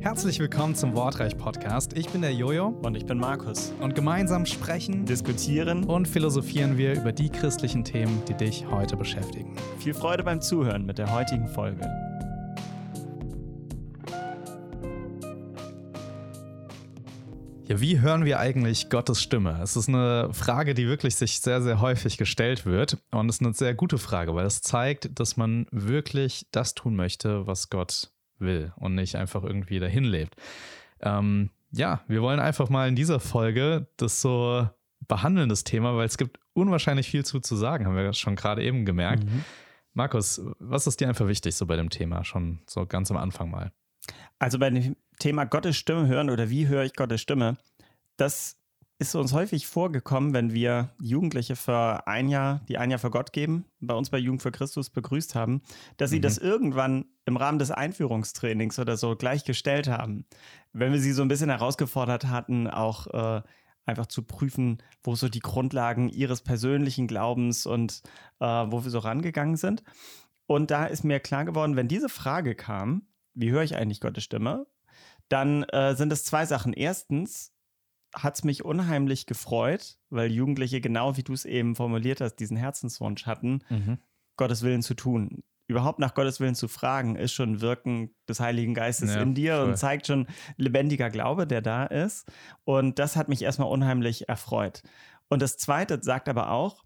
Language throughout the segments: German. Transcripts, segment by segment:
Herzlich willkommen zum Wortreich Podcast. Ich bin der Jojo Und ich bin Markus. und gemeinsam sprechen Diskutieren. und philosophieren wir über die christlichen Themen, die dich heute beschäftigen. Viel Freude beim Zuhören mit der heutigen Folge. Ja, wie hören wir eigentlich Gottes Stimme? Es ist eine Frage, die wirklich sich sehr, sehr häufig gestellt wird. Und es ist eine sehr gute Frage, weil es zeigt, dass man wirklich das tun möchte, was Gott will und nicht einfach irgendwie dahin lebt. Ähm, ja, wir wollen einfach mal in dieser Folge das so behandeln, das Thema, weil es gibt unwahrscheinlich viel zu, zu sagen, haben wir schon gerade eben gemerkt. Markus, was ist dir einfach wichtig so bei dem Thema, schon so ganz am Anfang mal? Also bei dem Thema Gottes Stimme hören oder wie höre ich Gottes Stimme, das ist uns häufig vorgekommen, wenn wir Jugendliche für ein Jahr, die ein Jahr für Gott geben, bei uns bei Jugend für Christus begrüßt haben, dass sie Mhm. das irgendwann im Rahmen des Einführungstrainings oder so gleichgestellt haben. Wenn wir sie so ein bisschen herausgefordert hatten, auch äh, einfach zu prüfen, wo so die Grundlagen ihres persönlichen Glaubens und äh, wo wir so rangegangen sind. Und da ist mir klar geworden, wenn diese Frage kam, wie höre ich eigentlich Gottes Stimme, dann äh, sind es zwei Sachen. Erstens hat es mich unheimlich gefreut, weil Jugendliche, genau wie du es eben formuliert hast, diesen Herzenswunsch hatten, Gottes Willen zu tun. Überhaupt nach Gottes Willen zu fragen, ist schon Wirken des Heiligen Geistes Ja, in dir voll. und zeigt schon lebendiger Glaube, der da ist. Und das hat mich erstmal unheimlich erfreut. Und das Zweite sagt aber auch,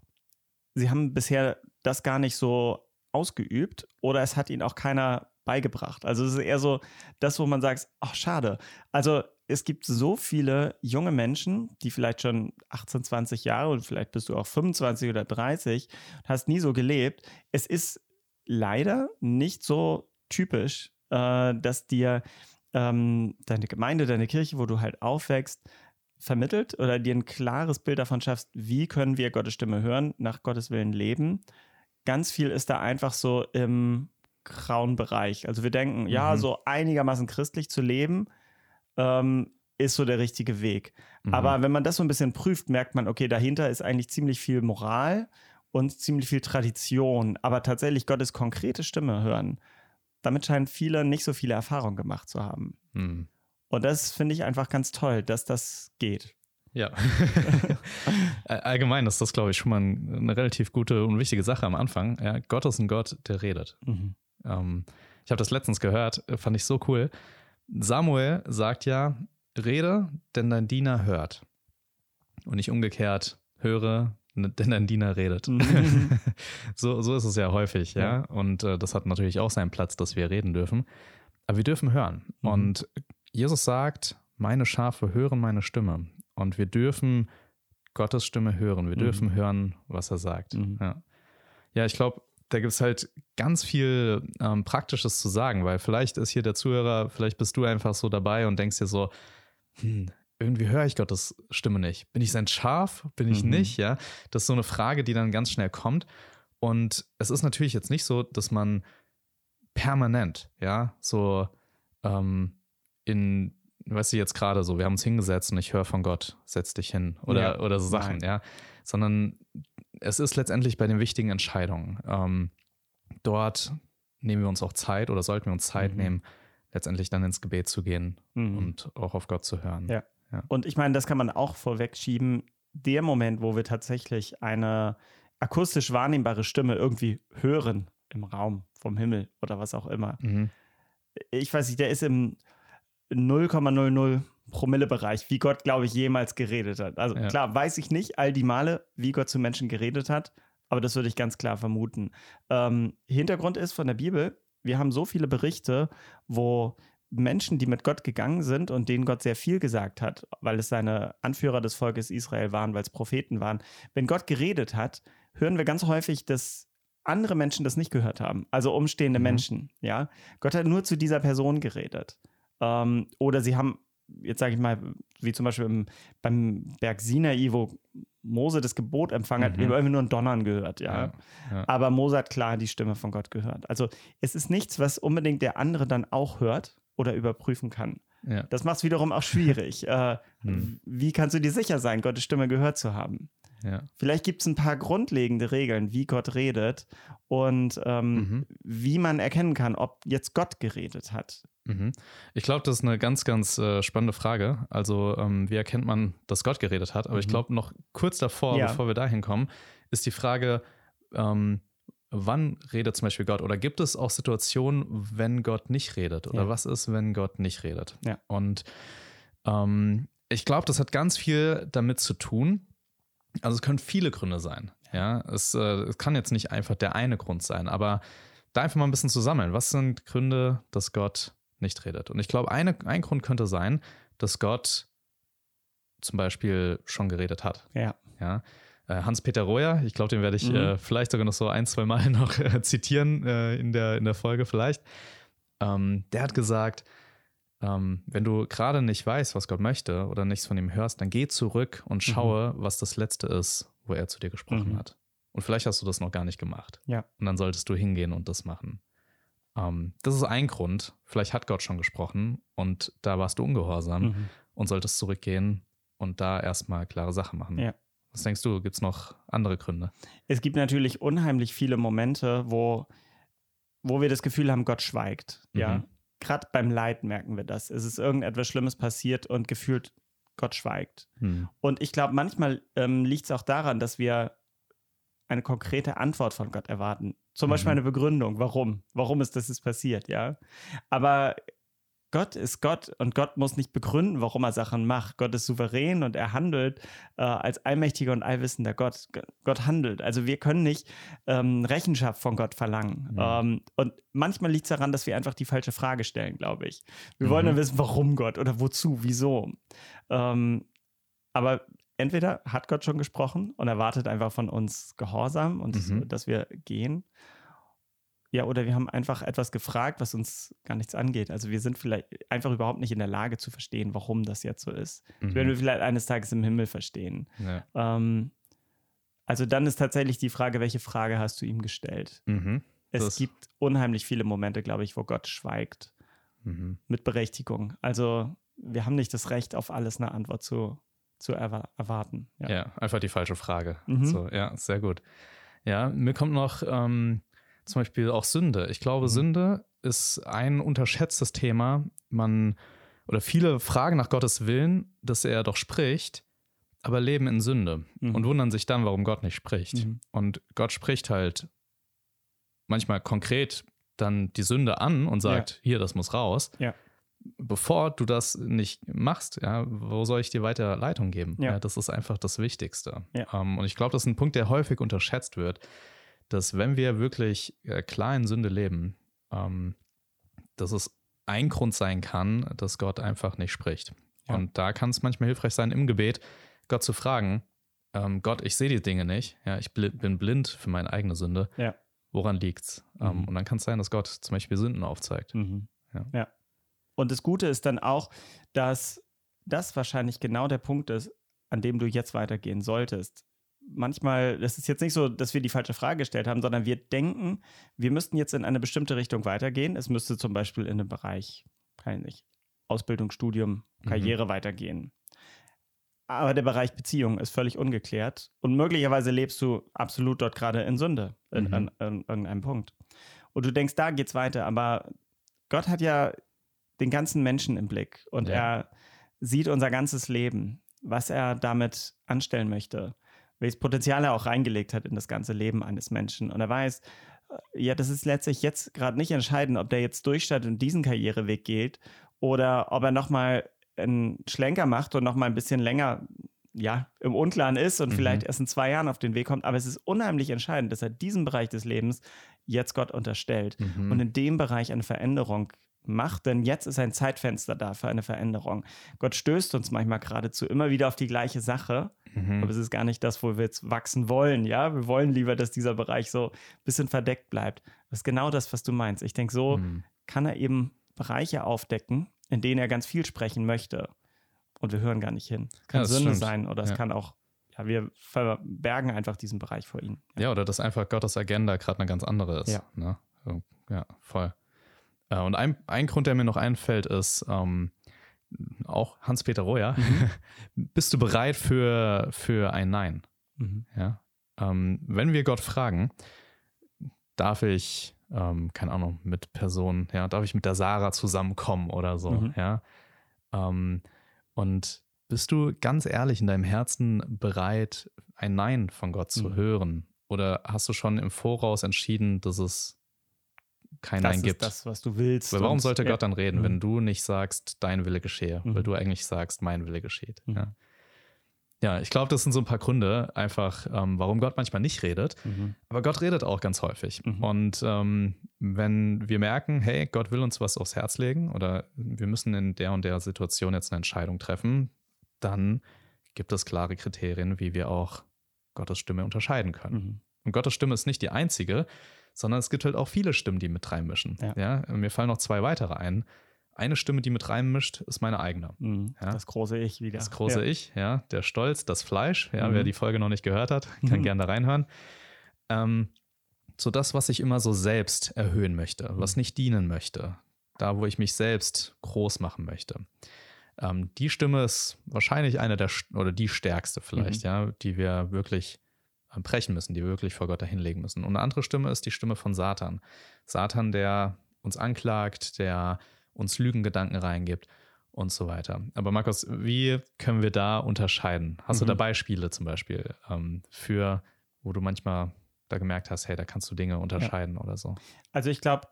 sie haben bisher das gar nicht so ausgeübt oder es hat ihnen auch keiner beigebracht. Also es ist eher so das, wo man sagt, ach schade. Also es gibt so viele junge Menschen, die vielleicht schon 18, 20 Jahre und vielleicht bist du auch 25 oder 30, hast nie so gelebt. Es ist leider nicht so typisch, äh, dass dir ähm, deine Gemeinde, deine Kirche, wo du halt aufwächst, vermittelt oder dir ein klares Bild davon schaffst, wie können wir Gottes Stimme hören, nach Gottes Willen leben. Ganz viel ist da einfach so im grauen Bereich. Also wir denken, ja, Mhm. so einigermaßen christlich zu leben, ähm, ist so der richtige Weg. Mhm. Aber wenn man das so ein bisschen prüft, merkt man, okay, dahinter ist eigentlich ziemlich viel Moral und ziemlich viel Tradition. Aber tatsächlich Gottes konkrete Stimme hören, damit scheinen viele nicht so viele Erfahrungen gemacht zu haben. Mhm. Und das finde ich einfach ganz toll, dass das geht. Ja. All- Allgemein ist das, glaube ich, schon mal ein- eine relativ gute und wichtige Sache am Anfang. Ja, Gott ist ein Gott, der redet. Ähm, ich habe das letztens gehört, äh, fand ich so cool. Samuel sagt ja, rede, denn dein Diener hört. Und nicht umgekehrt, höre, n- denn dein Diener redet. Mhm. so, so ist es ja häufig, ja. Ja. Und äh, das hat natürlich auch seinen Platz, dass wir reden dürfen. Aber wir dürfen hören. Mhm. Und Jesus sagt, meine Schafe hören meine Stimme. Und wir dürfen Gottes Stimme hören. Wir Mhm. dürfen hören, was er sagt. Mhm. Ja. ja, ich glaube, da gibt es halt ganz viel ähm, Praktisches zu sagen, weil vielleicht ist hier der Zuhörer, vielleicht bist du einfach so dabei und denkst dir so, hm, irgendwie höre ich Gottes Stimme nicht. Bin ich sein Schaf? Bin ich Mhm. nicht? Ja, das ist so eine Frage, die dann ganz schnell kommt. Und es ist natürlich jetzt nicht so, dass man permanent, ja, so ähm, in, weißt du, jetzt gerade so, wir haben uns hingesetzt und ich höre von Gott, setz dich hin oder, Ja. oder so Sachen, Nein. ja, sondern es ist letztendlich bei den wichtigen Entscheidungen. Ähm, dort nehmen wir uns auch Zeit oder sollten wir uns Zeit Mhm. nehmen, letztendlich dann ins Gebet zu gehen Mhm. und auch auf Gott zu hören. Ja. Und ich meine, das kann man auch vorwegschieben. Der Moment, wo wir tatsächlich eine akustisch wahrnehmbare Stimme irgendwie hören im Raum vom Himmel oder was auch immer. Mhm. Ich weiß nicht, der ist im 0,00 Promille-Bereich, wie Gott, glaube ich, jemals geredet hat. Also Ja. klar, weiß ich nicht all die Male, wie Gott zu Menschen geredet hat, aber das würde ich ganz klar vermuten. Ähm, Hintergrund ist von der Bibel, wir haben so viele Berichte, wo Menschen, die mit Gott gegangen sind und denen Gott sehr viel gesagt hat, weil es seine Anführer des Volkes Israel waren, weil es Propheten waren. Wenn Gott geredet hat, hören wir ganz häufig, dass andere Menschen das nicht gehört haben, also umstehende Mhm. Menschen. Ja, Gott hat nur zu dieser Person geredet. Ähm, oder sie haben, jetzt sage ich mal, wie zum Beispiel im, beim Berg Sinai, wo Mose das Gebot empfangen hat, Mhm. wir haben irgendwie nur ein Donnern gehört. Ja. Ja, ja. Aber Mose hat klar die Stimme von Gott gehört. Also es ist nichts, was unbedingt der andere dann auch hört oder überprüfen kann. Ja. Das macht es wiederum auch schwierig. äh, Hm. Wie kannst du dir sicher sein, Gottes Stimme gehört zu haben? Ja. Vielleicht gibt es ein paar grundlegende Regeln, wie Gott redet und ähm, Mhm. wie man erkennen kann, ob jetzt Gott geredet hat. Mhm. Ich glaube, das ist eine ganz, ganz äh, spannende Frage. Also, ähm, wie erkennt man, dass Gott geredet hat? Aber ich Mhm. glaube, noch kurz davor, Ja. bevor wir dahin kommen, ist die Frage, ähm, wann redet zum Beispiel Gott? Oder gibt es auch Situationen, wenn Gott nicht redet? Oder Ja. was ist, wenn Gott nicht redet? Ja. Und ähm, ich glaube, das hat ganz viel damit zu tun. Also, es können viele Gründe sein. Ja, es, äh, es kann jetzt nicht einfach der eine Grund sein, aber da einfach mal ein bisschen zu sammeln. Was sind Gründe, dass Gott nicht redet? Und ich glaube, eine, ein Grund könnte sein, dass Gott zum Beispiel schon geredet hat. Ja. Ja. Äh, Hans-Peter Royer, ich glaube, den werde ich Mhm. äh, vielleicht sogar noch so ein, zwei Mal noch äh, zitieren äh, in, der, in der Folge vielleicht. Ähm, der hat gesagt, ähm, wenn du gerade nicht weißt, was Gott möchte oder nichts von ihm hörst, dann geh zurück und schaue, was das Letzte ist, wo er zu dir gesprochen Mhm. hat. Und vielleicht hast du das noch gar nicht gemacht. Ja. Und dann solltest du hingehen und das machen. Ähm, das ist ein Grund. Vielleicht hat Gott schon gesprochen und da warst du ungehorsam Mhm. und solltest zurückgehen und da erstmal klare Sachen machen. Ja. Was denkst du, gibt es noch andere Gründe? Es gibt natürlich unheimlich viele Momente, wo, wo wir das Gefühl haben, Gott schweigt. Ja. Gerade beim Leid merken wir das. Es ist irgendetwas Schlimmes passiert und gefühlt Gott schweigt. Hm. Und ich glaube, manchmal ähm, liegt es auch daran, dass wir eine konkrete Antwort von Gott erwarten. Zum Beispiel Mhm. eine Begründung. Warum? Warum ist das jetzt passiert? Ja. Aber Gott ist Gott und Gott muss nicht begründen, warum er Sachen macht. Gott ist souverän und er handelt äh, als allmächtiger und allwissender Gott. G- Gott handelt. Also wir können nicht ähm, Rechenschaft von Gott verlangen. Mhm. Ähm, und manchmal liegt es daran, dass wir einfach die falsche Frage stellen, glaube ich. Wir wollen Mhm. dann wissen, warum Gott oder wozu, wieso. Ähm, aber entweder hat Gott schon gesprochen und erwartet einfach von uns Gehorsam und Mhm. dass wir gehen. Ja, oder wir haben einfach etwas gefragt, was uns gar nichts angeht. Also wir sind vielleicht einfach überhaupt nicht in der Lage zu verstehen, warum das jetzt so ist. Das werden wir Mhm. vielleicht eines Tages im Himmel verstehen. Ja. Ähm, also dann ist tatsächlich die Frage, welche Frage hast du ihm gestellt? Mhm. Es Das- gibt unheimlich viele Momente, glaube ich, wo Gott schweigt Mhm. mit Berechtigung. Also wir haben nicht das Recht, auf alles eine Antwort zu, zu erwa erwarten. Ja. Ja. einfach die falsche Frage. Mhm. So, ja, sehr gut. Ja, mir kommt noch ähm, zum Beispiel auch Sünde. Ich glaube, Mhm. Sünde ist ein unterschätztes Thema. Man oder viele fragen nach Gottes Willen, dass er doch spricht, aber leben in Sünde Mhm. und wundern sich dann, warum Gott nicht spricht. Mhm. Und Gott spricht halt manchmal konkret dann die Sünde an und sagt, hier, das muss raus. Ja. Bevor du das nicht machst, ja, wo soll ich dir weiter Leitung geben? Ja. das ist einfach das Wichtigste. Ja. Ähm, und ich glaube, das ist ein Punkt, der häufig unterschätzt wird, dass wenn wir wirklich äh, klar in Sünde leben, ähm, dass es ein Grund sein kann, dass Gott einfach nicht spricht. Ja. Und da kann es manchmal hilfreich sein, im Gebet Gott zu fragen, ähm, Gott, ich sehe die Dinge nicht, ja, ich bl bin blind für meine eigene Sünde. Ja. Woran liegt's? Ähm, Mhm. und dann kann es sein, dass Gott zum Beispiel Sünden aufzeigt. Mhm. Ja. ja. Und das Gute ist dann auch, dass das wahrscheinlich genau der Punkt ist, an dem du jetzt weitergehen solltest. Manchmal, das ist jetzt nicht so, dass wir die falsche Frage gestellt haben, sondern wir denken, wir müssten jetzt in eine bestimmte Richtung weitergehen. Es müsste zum Beispiel in einem Bereich, kann ich nicht, Ausbildung, Studium, Mhm. Karriere weitergehen. Aber der Bereich Beziehung ist völlig ungeklärt und möglicherweise lebst du absolut dort gerade in Sünde, in, Mhm. irgendeinem Punkt. Und du denkst, da geht's weiter, aber Gott hat ja den ganzen Menschen im Blick und Ja. er sieht unser ganzes Leben, was er damit anstellen möchte, welches Potenzial er auch reingelegt hat in das ganze Leben eines Menschen. Und er weiß, äh, ja, das ist letztlich jetzt gerade nicht entscheidend, ob der jetzt durchstartet und diesen Karriereweg geht oder ob er nochmal einen Schlenker macht und nochmal ein bisschen länger ja, im Unklaren ist und Mhm. vielleicht erst in zwei Jahren auf den Weg kommt. Aber es ist unheimlich entscheidend, dass er diesen Bereich des Lebens jetzt Gott unterstellt Mhm. und in dem Bereich eine Veränderung macht, denn jetzt ist ein Zeitfenster da für eine Veränderung. Gott stößt uns manchmal geradezu immer wieder auf die gleiche Sache, Mhm. aber es ist gar nicht das, wo wir jetzt wachsen wollen, ja? Wir wollen lieber, dass dieser Bereich so ein bisschen verdeckt bleibt. Das ist genau das, was du meinst. Ich denke, so Mhm. kann er eben Bereiche aufdecken, in denen er ganz viel sprechen möchte. Und wir hören gar nicht hin. Es kann Ja, das Sünde sein oder es Ja. kann auch, ja, wir verbergen einfach diesen Bereich vor ihm. Ja, oder dass einfach Gottes Agenda gerade eine ganz andere ist. Ja. Ne? Ja, voll. Äh, Und ein, ein Grund, der mir noch einfällt, ist ähm, auch Hans-Peter Royer. Mhm. Bist du bereit für, für ein Nein? Mhm. Ja? Ähm, wenn wir Gott fragen, darf ich, ähm, keine Ahnung, mit Personen, ja, darf ich mit der Sarah zusammenkommen oder so, mhm. ja. Ähm, und bist du ganz ehrlich in deinem Herzen bereit, ein Nein von Gott zu mhm. hören? Oder hast du schon im Voraus entschieden, dass es kein das Nein gibt? Das ist das, was du willst. Weil warum sollte ja. Gott dann reden, mhm. wenn du nicht sagst, dein Wille geschehe, weil mhm. du eigentlich sagst, mein Wille geschieht? Mhm. Ja. Ja, ich glaube, das sind so ein paar Gründe, einfach, ähm, warum Gott manchmal nicht redet. Mhm. Aber Gott redet auch ganz häufig. Mhm. Und ähm, wenn wir merken, hey, Gott will uns was aufs Herz legen oder wir müssen in der und der Situation jetzt eine Entscheidung treffen, dann gibt es klare Kriterien, wie wir auch Gottes Stimme unterscheiden können. Mhm. Und Gottes Stimme ist nicht die einzige, sondern es gibt halt auch viele Stimmen, die mit reinmischen. Ja. ja. Mir fallen noch zwei weitere ein eine Stimme, die mit reinmischt, ist meine eigene. Mhm, ja? Das große Ich wieder. Das große ja. Ich, ja. Der Stolz, das Fleisch. Ja, mhm. wer die Folge noch nicht gehört hat, kann mhm. gerne da reinhören. Ähm, so das, was ich immer so selbst erhöhen möchte, was mhm. nicht dienen möchte, da, wo ich mich selbst groß machen möchte. Ähm, die Stimme ist wahrscheinlich eine der oder die stärkste vielleicht, mhm. ja, die wir wirklich brechen müssen, die wir wirklich vor Gott dahinlegen müssen. Und eine andere Stimme ist die Stimme von Satan. Satan, der uns anklagt, der uns Lügengedanken reingibt und so weiter. Aber Markus, wie können wir da unterscheiden? Hast mhm. du da Beispiele zum Beispiel ähm, für, wo du manchmal da gemerkt hast, hey, da kannst du Dinge unterscheiden ja. oder so? Also ich glaube,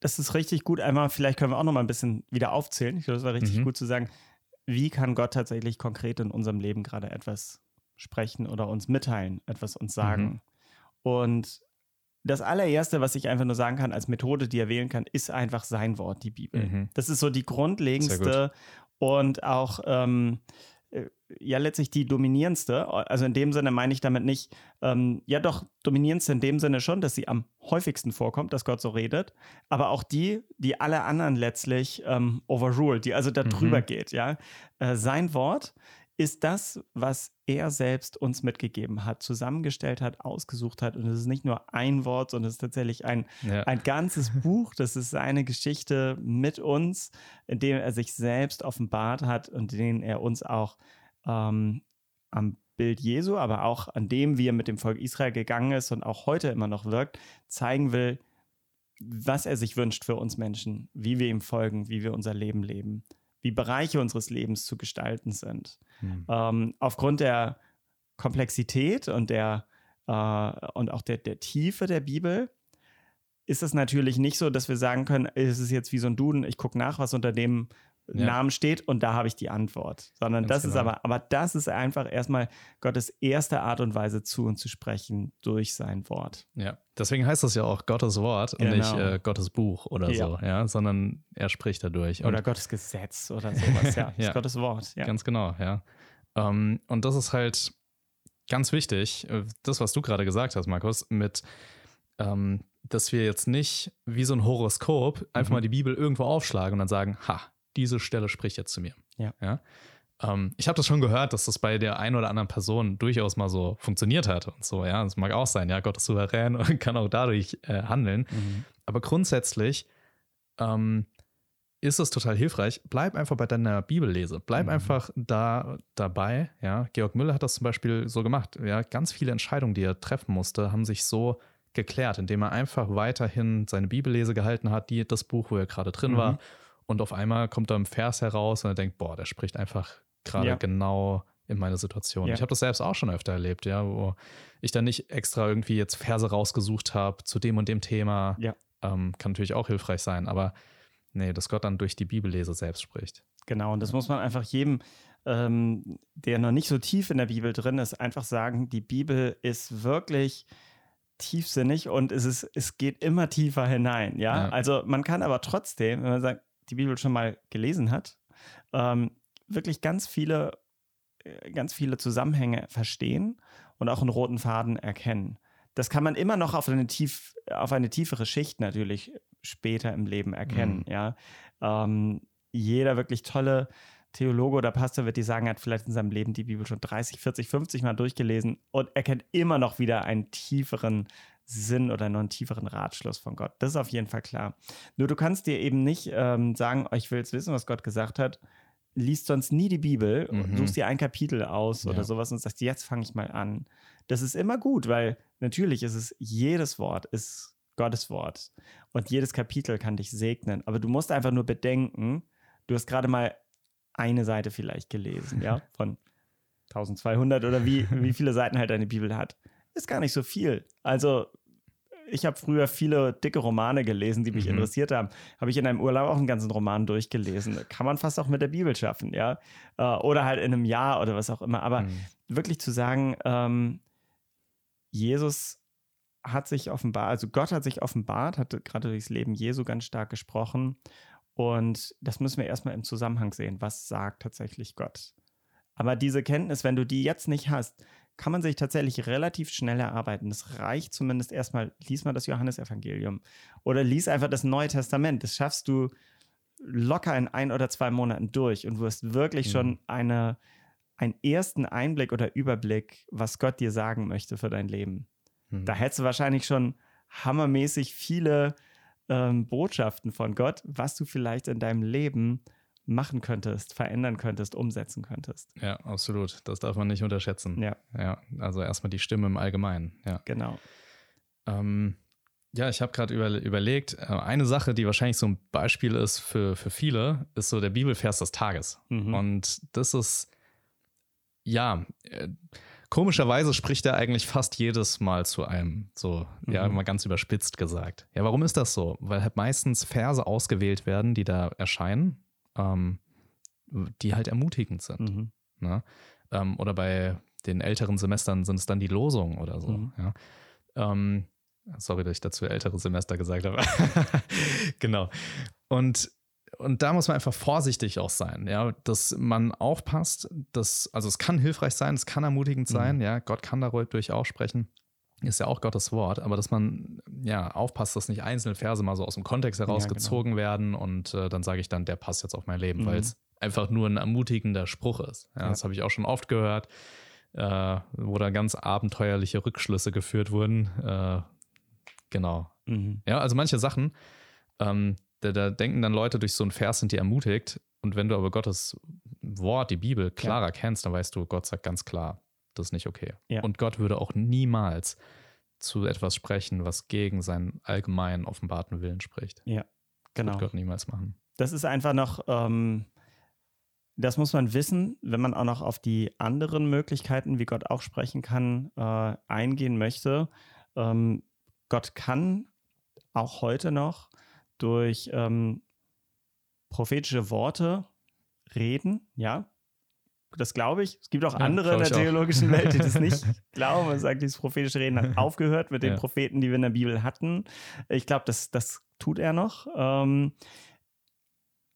das ist richtig gut. Einmal, vielleicht können wir auch noch mal ein bisschen wieder aufzählen. Ich glaube, das war richtig mhm. gut zu sagen, wie kann Gott tatsächlich konkret in unserem Leben gerade etwas sprechen oder uns mitteilen, etwas uns sagen. Mhm. Und das allererste, was ich einfach nur sagen kann als Methode, die er wählen kann, ist einfach sein Wort, die Bibel. Mhm. Das ist so die grundlegendste und auch ähm, äh, ja letztlich die dominierendste. Also in dem Sinne meine ich damit nicht, ähm, ja doch dominierendste in dem Sinne schon, dass sie am häufigsten vorkommt, dass Gott so redet, aber auch die, die alle anderen letztlich ähm, overruled, die also da drüber mhm. geht. Ja, äh, sein Wort ist das, was er selbst uns mitgegeben hat, zusammengestellt hat, ausgesucht hat. Und es ist nicht nur ein Wort, sondern es ist tatsächlich ein, ja. ein ganzes Buch. Das ist seine Geschichte mit uns, in dem er sich selbst offenbart hat und den er uns auch ähm, am Bild Jesu, aber auch an dem, wie er mit dem Volk Israel gegangen ist und auch heute immer noch wirkt, zeigen will, was er sich wünscht für uns Menschen, wie wir ihm folgen, wie wir unser Leben leben wie Bereiche unseres Lebens zu gestalten sind. Mhm. Ähm, aufgrund der Komplexität und der äh, und auch der, der Tiefe der Bibel ist es natürlich nicht so, dass wir sagen können, es ist jetzt wie so ein Duden, ich gucke nach, was unter dem ja. Namen steht und da habe ich die Antwort. Sondern Ganz das genau. ist aber, aber das ist einfach erstmal Gottes erste Art und Weise zu uns zu sprechen durch sein Wort. Ja, deswegen heißt das ja auch Gottes Wort und genau. nicht äh, Gottes Buch oder ja. so, ja, sondern er spricht dadurch. Oder Gottes Gesetz oder sowas, ja. ja. Gottes Wort, ja. Ganz genau, ja. Um, ähm, und das ist halt ganz wichtig, äh, das, was du gerade gesagt hast, Markus, mit um, ähm, dass wir jetzt nicht wie so ein Horoskop einfach mhm. mal die Bibel irgendwo aufschlagen und dann sagen, ha, diese Stelle spricht jetzt zu mir. Ja. ja? Ähm, ich habe das schon gehört, dass das bei der einen oder anderen Person durchaus mal so funktioniert hat und so, ja. Das mag auch sein, ja, Gott ist souverän und kann auch dadurch äh, handeln. Mhm. Aber grundsätzlich ähm, ist es total hilfreich. Bleib einfach bei deiner Bibellese. Bleib mhm. einfach da dabei. Ja, Georg Müller hat das zum Beispiel so gemacht. Ja, ganz viele Entscheidungen, die er treffen musste, haben sich so geklärt, indem er einfach weiterhin seine Bibellese gehalten hat, die das Buch, wo er gerade drin mhm. war und auf einmal kommt da ein Vers heraus und er denkt, boah, der spricht einfach gerade ja. genau in meine Situation. Ja. Ich habe das selbst auch schon öfter erlebt, ja, wo ich dann nicht extra irgendwie jetzt Verse rausgesucht habe zu dem und dem Thema. Ja. Ähm, kann natürlich auch hilfreich sein, aber nee, dass Gott dann durch die Bibellese selbst spricht. Genau, und das muss man einfach jedem, ähm, der noch nicht so tief in der Bibel drin ist, einfach sagen, die Bibel ist wirklich tiefsinnig und es, ist, es geht immer tiefer hinein. Ja? ja? also man kann aber trotzdem, wenn man sagt, die Bibel schon mal gelesen hat, ähm, wirklich ganz viele, äh, ganz viele Zusammenhänge verstehen und auch einen roten Faden erkennen. Das kann man immer noch auf eine, tief, auf eine tiefere Schicht natürlich später im Leben erkennen. Mhm. Ja? Ähm, jeder wirklich tolle Theologe oder Pastor wird die sagen, er hat vielleicht in seinem Leben die Bibel schon 30, 40, 50 Mal durchgelesen und erkennt immer noch wieder einen tieferen Sinn oder noch einen tieferen Ratschluss von Gott. Das ist auf jeden Fall klar. Nur du kannst dir eben nicht ähm, sagen, oh, ich will jetzt wissen, was Gott gesagt hat, liest sonst nie die Bibel, mhm. suchst dir ein Kapitel aus ja. oder sowas und sagst, jetzt fange ich mal an. das ist immer gut, weil natürlich ist es, jedes Wort ist Gottes Wort und jedes Kapitel kann dich segnen. Aber du musst einfach nur bedenken, du hast gerade mal eine Seite vielleicht gelesen, ja, von 1200 oder wie, wie viele Seiten halt deine Bibel hat. Ist gar nicht so viel. Also ich habe früher viele dicke Romane gelesen, die mich mhm. interessiert haben. Habe ich in einem Urlaub auch einen ganzen Roman durchgelesen. Kann man fast auch mit der Bibel schaffen, ja. Äh, oder halt in einem Jahr oder was auch immer. Aber mhm. wirklich zu sagen, ähm, Jesus hat sich offenbart, also Gott hat sich offenbart, hat gerade durchs Leben Jesu ganz stark gesprochen. Und das müssen wir erstmal im Zusammenhang sehen. Was sagt tatsächlich Gott? Aber diese Kenntnis, wenn du die jetzt nicht hast, kann man sich tatsächlich relativ schnell erarbeiten. Das reicht zumindest erstmal, lies mal das Johannesevangelium oder lies einfach das Neue Testament. Das schaffst du locker in ein oder zwei Monaten durch und hast wirklich mhm. schon eine, einen ersten Einblick oder Überblick, was Gott dir sagen möchte für dein Leben. Mhm. Da hättest du wahrscheinlich schon hammermäßig viele ähm, Botschaften von Gott, was du vielleicht in deinem Leben machen könntest, verändern könntest, umsetzen könntest. Ja, absolut. Das darf man nicht unterschätzen. Ja. Ja, also erstmal die Stimme im Allgemeinen. Ja. Genau. Ähm, ja, ich habe gerade über, überlegt, äh, eine Sache, die wahrscheinlich so ein Beispiel ist für, für viele, ist so der Bibelvers des Tages. Mhm. Und das ist, ja, äh, komischerweise spricht er eigentlich fast jedes Mal zu einem, so, mhm. ja, mal ganz überspitzt gesagt. Ja, warum ist das so? Weil halt meistens Verse ausgewählt werden, die da erscheinen ähm, die halt ermutigend sind. Mhm. Ne? Ähm, oder bei den älteren Semestern sind es dann die Losungen oder so. Mhm. Ja? Ähm, sorry, dass ich dazu ältere Semester gesagt habe. genau. Und und da muss man einfach vorsichtig auch sein, ja, dass man aufpasst, dass, also es kann hilfreich sein, es kann ermutigend sein, mhm. ja, Gott kann dadurch auch sprechen, ist ja auch Gottes Wort, aber dass man ja aufpasst, dass nicht einzelne Verse mal so aus dem Kontext herausgezogen ja, genau. werden und äh, dann sage ich dann, der passt jetzt auf mein Leben, mhm. weil es einfach nur ein ermutigender Spruch ist. Ja, ja. Das habe ich auch schon oft gehört, äh, wo da ganz abenteuerliche Rückschlüsse geführt wurden. Äh, genau. Mhm. Ja, also manche Sachen, ähm, da, da, denken dann Leute, durch so einen Vers sind die ermutigt. Und wenn du aber Gottes Wort, die Bibel, klarer kennst, dann weißt du, Gott sagt ganz klar, das ist nicht okay. Ja. Und Gott würde auch niemals zu etwas sprechen, was gegen seinen allgemeinen offenbarten Willen spricht. Ja, genau. Das wird Gott niemals machen. Das ist einfach noch, ähm, das muss man wissen, wenn man auch noch auf die anderen Möglichkeiten, wie Gott auch sprechen kann, äh, eingehen möchte. Ähm, Gott kann auch heute noch durch ähm, prophetische Worte reden, ja, das glaube ich. Es gibt auch andere in der theologischen Welt, die das nicht glauben und sagen, dieses prophetische Reden hat aufgehört mit den ja. Propheten, die wir in der Bibel hatten. Ich glaube, das, das tut er noch. Ähm,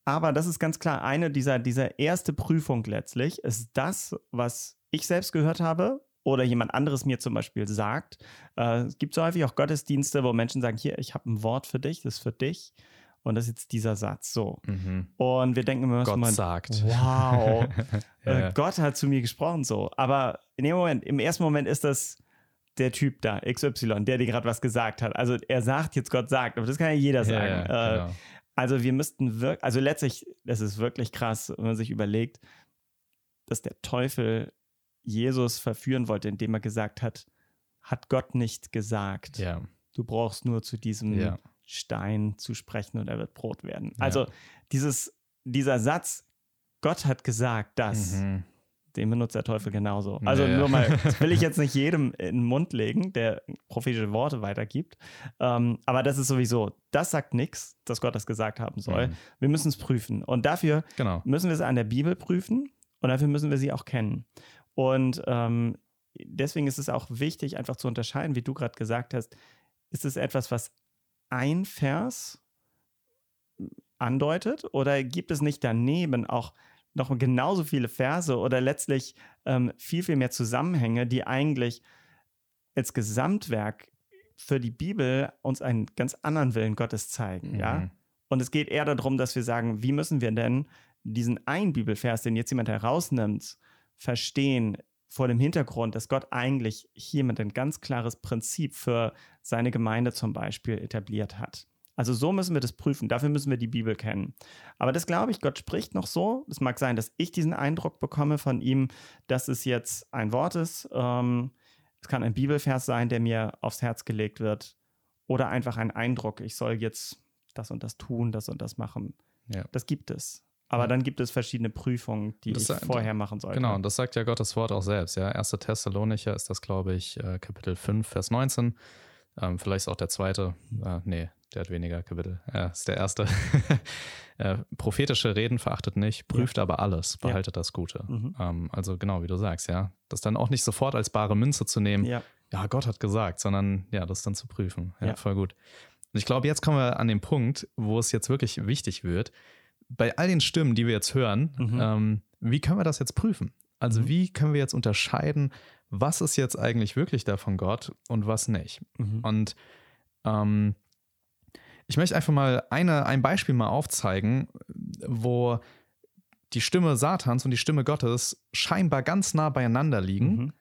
aber das ist ganz klar, eine dieser, dieser erste Prüfung letztlich ist das, was ich selbst gehört habe oder jemand anderes mir zum Beispiel sagt. Äh, es gibt so häufig auch Gottesdienste, wo Menschen sagen, hier, ich habe ein Wort für dich, das ist für dich. Und das ist jetzt dieser Satz so. Mhm. Und wir denken immer, Gott mal, sagt. Wow, ja, äh, Gott hat zu mir gesprochen so. Aber in dem Moment, im ersten Moment ist das der Typ da, XY, der dir gerade was gesagt hat. Also er sagt jetzt, Gott sagt, aber das kann ja jeder sagen. Ja, äh, genau. Also wir müssten wirklich, also letztlich, das ist wirklich krass, wenn man sich überlegt, dass der Teufel Jesus verführen wollte, indem er gesagt hat, hat Gott nicht gesagt. Ja. Du brauchst nur zu diesem ja. Stein zu sprechen und er wird Brot werden. Ja. Also dieses, dieser Satz, Gott hat gesagt das, mhm. den benutzt der Teufel genauso. Also ja, nur mal, das will ich jetzt nicht jedem in den Mund legen, der prophetische Worte weitergibt. Ähm, aber das ist sowieso, das sagt nichts, dass Gott das gesagt haben soll. Mhm. Wir müssen es prüfen. Und dafür genau. müssen wir es an der Bibel prüfen und dafür müssen wir sie auch kennen. Und ähm, deswegen ist es auch wichtig, einfach zu unterscheiden, wie du gerade gesagt hast, ist es etwas, was ein Vers andeutet oder gibt es nicht daneben auch noch genauso viele Verse oder letztlich ähm, viel, viel mehr Zusammenhänge, die eigentlich als Gesamtwerk für die Bibel uns einen ganz anderen Willen Gottes zeigen, mhm. ja? Und es geht eher darum, dass wir sagen, wie müssen wir denn diesen einen Bibelvers, den jetzt jemand herausnimmt, verstehen vor dem Hintergrund, dass Gott eigentlich hiermit ein ganz klares Prinzip für seine Gemeinde zum Beispiel etabliert hat. Also so müssen wir das prüfen. Dafür müssen wir die Bibel kennen. Aber das glaube ich, Gott spricht noch so. Es mag sein, dass ich diesen Eindruck bekomme von ihm, dass es jetzt ein Wort ist. Ähm, Es kann ein Bibelvers sein, der mir aufs Herz gelegt wird. Oder einfach ein Eindruck, ich soll jetzt das und das tun, das und das machen. Ja. Das gibt es. Aber Ja. dann gibt es verschiedene Prüfungen, die Das ich vorher machen sollte. Genau, und das sagt ja Gottes Wort auch selbst. Ja, 1. Thessalonicher ist das, glaube ich, äh, Kapitel 5, Vers 19. Ähm, vielleicht ist auch der zweite. Äh, nee, der hat weniger Kapitel. Er ist der erste. äh, prophetische Reden verachtet nicht, prüft aber alles, Ja. behaltet das Gute. Mhm. Ähm, also genau, wie du sagst, ja. Das dann auch nicht sofort als bare Münze zu nehmen, ja, Ja, Gott hat gesagt, sondern ja, das dann zu prüfen. Ja, Ja. voll gut. Und ich glaube, jetzt kommen wir an den Punkt, wo es jetzt wirklich wichtig wird. Bei all den Stimmen, die wir jetzt hören, Mhm. ähm, wie können wir das jetzt prüfen? Also Mhm. wie können wir jetzt unterscheiden, was ist jetzt eigentlich wirklich da von Gott und was nicht? mhm. Und ähm, ich möchte einfach mal eine, ein Beispiel mal aufzeigen, wo die Stimme Satans und die Stimme Gottes scheinbar ganz nah beieinander liegen, Mhm.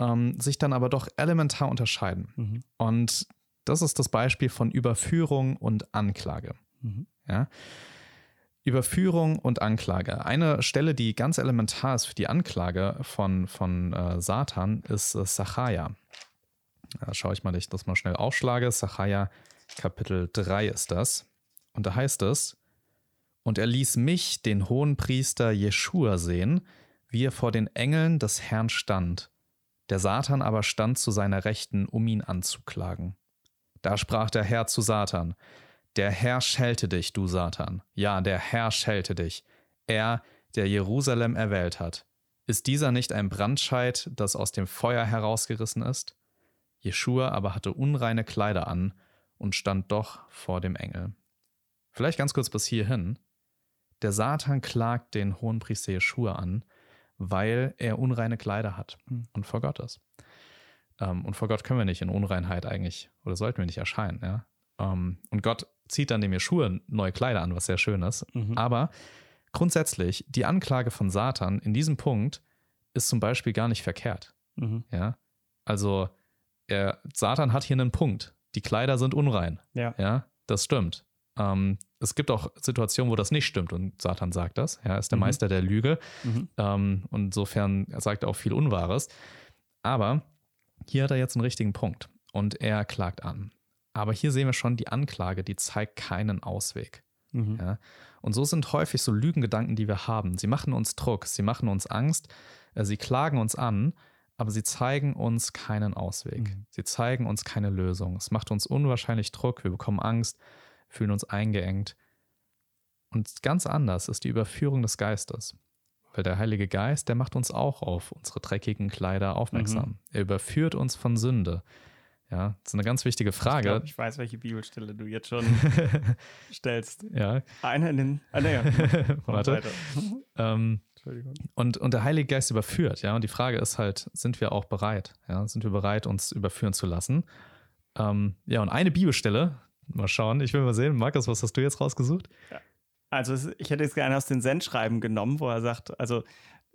ähm, sich dann aber doch elementar unterscheiden. Mhm. Und das ist das Beispiel von Überführung und Anklage. Mhm. Ja? Überführung und Anklage. Eine Stelle, die ganz elementar ist für die Anklage von, von äh, Satan, ist äh, Sacharja. Da schaue ich mal, dass ich das mal schnell aufschlage. Sacharja Kapitel 3 ist das. Und da heißt es, und er ließ mich, den hohen Priester Jeschua, sehen, wie er vor den Engeln des Herrn stand. Der Satan aber stand zu seiner Rechten, um ihn anzuklagen. Da sprach der Herr zu Satan, der Herr schelte dich, du Satan. Ja, der Herr schelte dich. Er, der Jerusalem erwählt hat. Ist dieser nicht ein Brandscheit, das aus dem Feuer herausgerissen ist? Jeschua aber hatte unreine Kleider an und stand doch vor dem Engel. Vielleicht ganz kurz bis hierhin. Der Satan klagt den Hohenpriester Jeschua an, weil er unreine Kleider hat Mhm. und vor Gott ist. Ähm, und vor Gott können wir nicht in Unreinheit eigentlich, oder sollten wir nicht erscheinen, ja. Ähm, und Gott zieht dann dem Jeschua neue Kleider an, was sehr schön ist. Mhm. Aber grundsätzlich, die Anklage von Satan in diesem Punkt ist zum Beispiel gar nicht verkehrt. Mhm. Ja. Also, er, Satan hat hier einen Punkt. Die Kleider sind unrein. Ja. Ja, das stimmt. Ähm, es gibt auch Situationen, wo das nicht stimmt und Satan sagt das. Ja, er ist der Mhm. Meister der Lüge. Mhm. Ähm, und insofern sagt er auch viel Unwahres. Aber hier hat er jetzt einen richtigen Punkt und er klagt an. Aber hier sehen wir schon die Anklage, die zeigt keinen Ausweg. Mhm. Ja? Und so sind häufig so Lügengedanken, die wir haben. Sie machen uns Druck, sie machen uns Angst, äh, sie klagen uns an, aber sie zeigen uns keinen Ausweg. Mhm. Sie zeigen uns keine Lösung. Es macht uns unwahrscheinlich Druck, wir bekommen Angst, fühlen uns eingeengt. Und ganz anders ist die Überführung des Geistes. Weil der Heilige Geist, der macht uns auch auf unsere dreckigen Kleider aufmerksam. Mhm. Er überführt uns von Sünde. Ja, das ist eine ganz wichtige Ich, Frage. glaub, ich weiß, welche Bibelstelle du jetzt schon stellst. ja, Eine in den. Ah, nee, warte. Ähm, Entschuldigung. Und, und der Heilige Geist überführt, ja. Und die Frage ist halt, sind wir auch bereit? Ja, sind wir bereit, uns überführen zu lassen? Ähm, ja, und eine Bibelstelle, mal schauen, ich will mal sehen, Markus, was hast du jetzt rausgesucht? Also, es- ich hätte jetzt gerne aus den Sendschreiben genommen, wo er sagt, also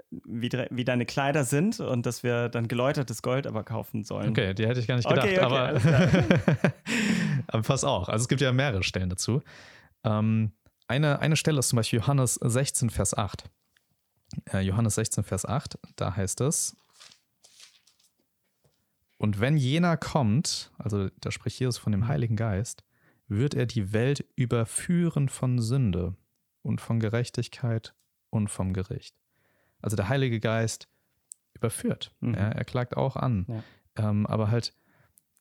wie, wie deine Kleider sind und dass wir dann geläutertes Gold aber kaufen sollen. Okay, die hätte ich gar nicht gedacht, Okay, okay, aber, aber pass auch. Also es gibt ja mehrere Stellen dazu. Ähm, eine, eine Stelle ist zum Beispiel Johannes 16, Vers 8. Äh, Johannes 16, Vers 8, da heißt es, und wenn jener kommt, also da spricht Jesus von dem Heiligen Geist, wird er die Welt überführen von Sünde und von Gerechtigkeit und vom Gericht. Also der Heilige Geist überführt. Mhm. Ja, er klagt auch an. Ja. Ähm, aber halt,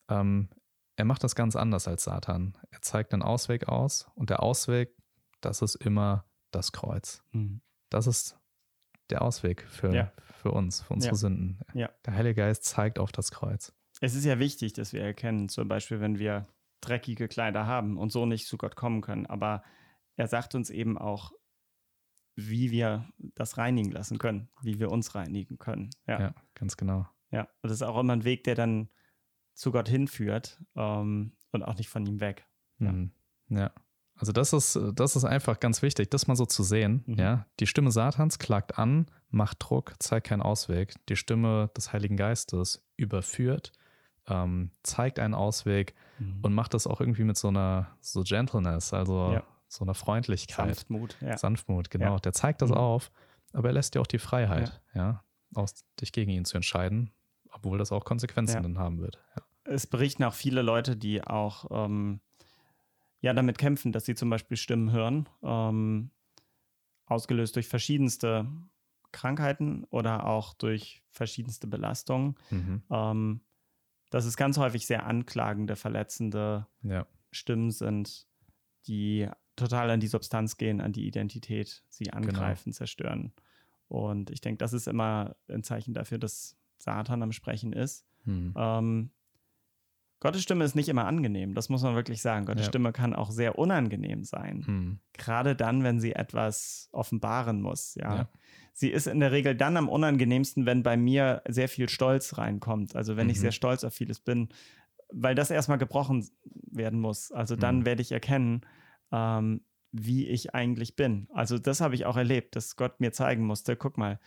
ähm, er macht das ganz anders als Satan. Er zeigt einen Ausweg aus und der Ausweg, das ist immer das Kreuz. Mhm. Das ist der Ausweg für, Ja. für uns, für unsere. Sünden. Der Heilige Geist zeigt auf das Kreuz. Es ist ja wichtig, dass wir erkennen, zum Beispiel, wenn wir dreckige Kleider haben und so nicht zu Gott kommen können. Aber er sagt uns eben auch, wie wir das reinigen lassen können, wie wir uns reinigen können. Ja, Ja, ja. ganz genau. Und das ist auch immer ein Weg, der dann zu Gott hinführt ähm, und auch nicht von ihm weg. Ja. Mhm. ja. Also das ist, das ist einfach ganz wichtig, das mal so zu sehen. Mhm. Ja, die Stimme Satans klagt an, macht Druck, zeigt keinen Ausweg. Die Stimme des Heiligen Geistes überführt, ähm, zeigt einen Ausweg und macht das auch irgendwie mit so einer so Gentleness, also Ja. So einer Freundlichkeit, Sanftmut. Ja. Sanftmut, genau. Ja. Der zeigt das Mhm. auf, aber er lässt dir auch die Freiheit, ja, aus, dich gegen ihn zu entscheiden obwohl das auch Konsequenzen dann haben wird. Es berichten auch viele Leute, die auch ähm, ja damit kämpfen, dass sie zum Beispiel Stimmen hören, ähm, ausgelöst durch verschiedenste Krankheiten oder auch durch verschiedenste Belastungen. Mhm. Ähm, dass es ganz häufig sehr anklagende, verletzende ja. Stimmen sind, die total an die Substanz gehen, an die Identität, sie Genau. angreifen, zerstören. Und ich denke, das ist immer ein Zeichen dafür, dass Satan am Sprechen ist. Mhm. Ähm, Gottes Stimme ist nicht immer angenehm, das muss man wirklich sagen. Gottes Ja. Stimme kann auch sehr unangenehm sein. Mhm. Gerade dann, wenn sie etwas offenbaren muss. Ja. Ja. Sie ist in der Regel dann am unangenehmsten, wenn bei mir sehr viel Stolz reinkommt. Also wenn ich Mhm. sehr stolz auf vieles bin, weil das erstmal gebrochen werden muss. Also dann Mhm. werde ich erkennen, ähm, wie ich eigentlich bin. Also das habe ich auch erlebt, dass Gott mir zeigen musste, guck mal,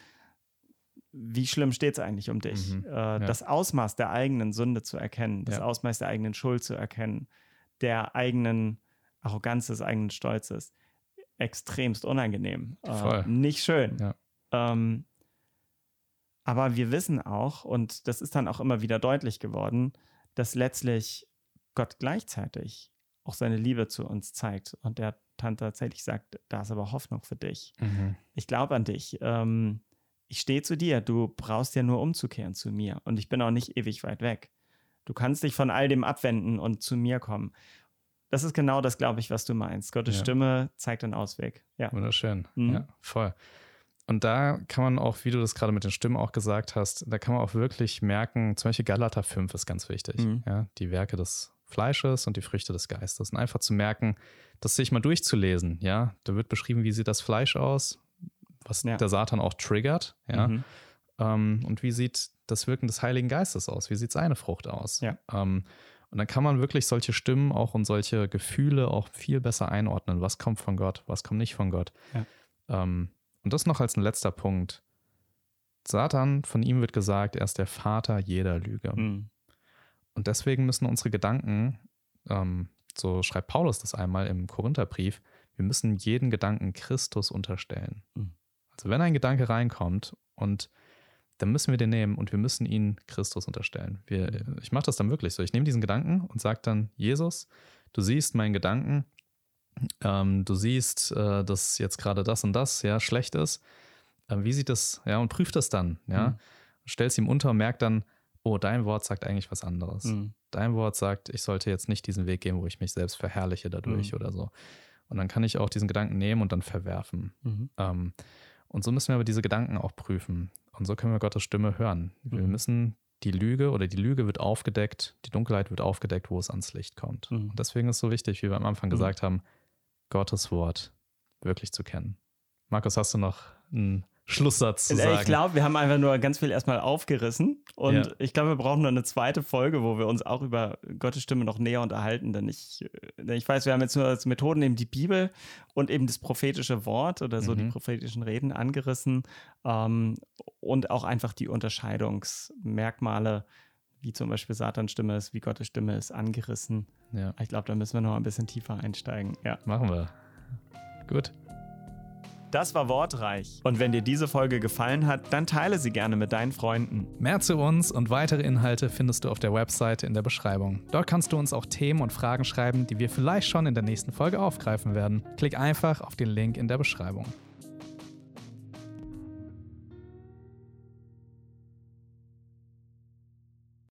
wie schlimm steht es eigentlich um dich? Mhm. Äh, Das Ausmaß der eigenen Sünde zu erkennen, das Ja. Ausmaß der eigenen Schuld zu erkennen, der eigenen Arroganz, des eigenen Stolzes. Extremst unangenehm. Äh, nicht schön. Ja. Ähm, aber wir wissen auch, und das ist dann auch immer wieder deutlich geworden, dass letztlich Gott gleichzeitig auch seine Liebe zu uns zeigt und der dann tatsächlich sagt, da ist aber Hoffnung für dich. Mhm. Ich glaube an dich. Ähm, ich stehe zu dir. Du brauchst ja nur umzukehren zu mir. Und ich bin auch nicht ewig weit weg. Du kannst dich von all dem abwenden und zu mir kommen. Das ist genau das, glaube ich, was du meinst. Gottes Ja. Stimme zeigt einen Ausweg. Ja. Wunderschön. Mhm. Ja, voll. Und da kann man auch, wie du das gerade mit den Stimmen auch gesagt hast, da kann man auch wirklich merken, zum Beispiel Galater 5 ist ganz wichtig. Mhm. Ja, die Werke des Fleisches und die Früchte des Geistes. Und einfach zu merken, das sich mal durchzulesen. Ja, da wird beschrieben, wie sieht das Fleisch aus, was Ja. der Satan auch triggert. Ja, Mhm. ähm, und wie sieht das Wirken des Heiligen Geistes aus? Wie sieht seine Frucht aus? Ja. Ähm, und dann kann man wirklich solche Stimmen auch und solche Gefühle auch viel besser einordnen. Was kommt von Gott, was kommt nicht von Gott. Ja. Ähm, und das noch als ein letzter Punkt. Satan, von ihm wird gesagt, er ist der Vater jeder Lüge. Mhm. Und deswegen müssen unsere Gedanken, ähm, so schreibt Paulus das einmal im Korintherbrief, wir müssen jeden Gedanken Christus unterstellen. Mhm. Also wenn ein Gedanke reinkommt und dann müssen wir den nehmen und wir müssen ihn Christus unterstellen. Wir, ich mache das dann wirklich so. Ich nehme diesen Gedanken und sage dann, Jesus, du siehst meinen Gedanken, ähm, du siehst, äh, dass jetzt gerade das und das ja schlecht ist. Ähm, wie sieht das, ja, und prüf das dann, ja. Mhm. Stellst ihm unter und merkt dann, oh, dein Wort sagt eigentlich was anderes. Mhm. Dein Wort sagt, ich sollte jetzt nicht diesen Weg gehen, wo ich mich selbst verherrliche dadurch Mhm. oder so. Und dann kann ich auch diesen Gedanken nehmen und dann verwerfen. Mhm. Ähm, und so müssen wir aber diese Gedanken auch prüfen. Und so können wir Gottes Stimme hören. Wir Mhm. müssen die Lüge oder die Lüge wird aufgedeckt, die Dunkelheit wird aufgedeckt, wo es ans Licht kommt. Mhm. Und deswegen ist es so wichtig, wie wir am Anfang Mhm. gesagt haben, Gottes Wort wirklich zu kennen. Markus, hast du noch einen Schlusssatz zu Äh, sagen? Ich glaube, wir haben einfach nur ganz viel erstmal aufgerissen. Und Ja. ich glaube, wir brauchen noch eine zweite Folge, wo wir uns auch über Gottes Stimme noch näher unterhalten. Denn ich, äh, denn ich weiß, wir haben jetzt nur als Methoden eben die Bibel und eben das prophetische Wort oder so die Mhm. prophetischen Reden angerissen. Ähm, und auch einfach die Unterscheidungsmerkmale, wie zum Beispiel Satans Stimme ist, wie Gottes Stimme ist, angerissen. ja, Ich glaube, da müssen wir noch ein bisschen tiefer einsteigen. Ja. machen wir. Gut. Das war Wortreich. Und wenn dir diese Folge gefallen hat, dann teile sie gerne mit deinen Freunden. Mehr zu uns und weitere Inhalte findest du auf der Webseite in der Beschreibung. Dort kannst du uns auch Themen und Fragen schreiben, die wir vielleicht schon in der nächsten Folge aufgreifen werden. Klick einfach auf den Link in der Beschreibung.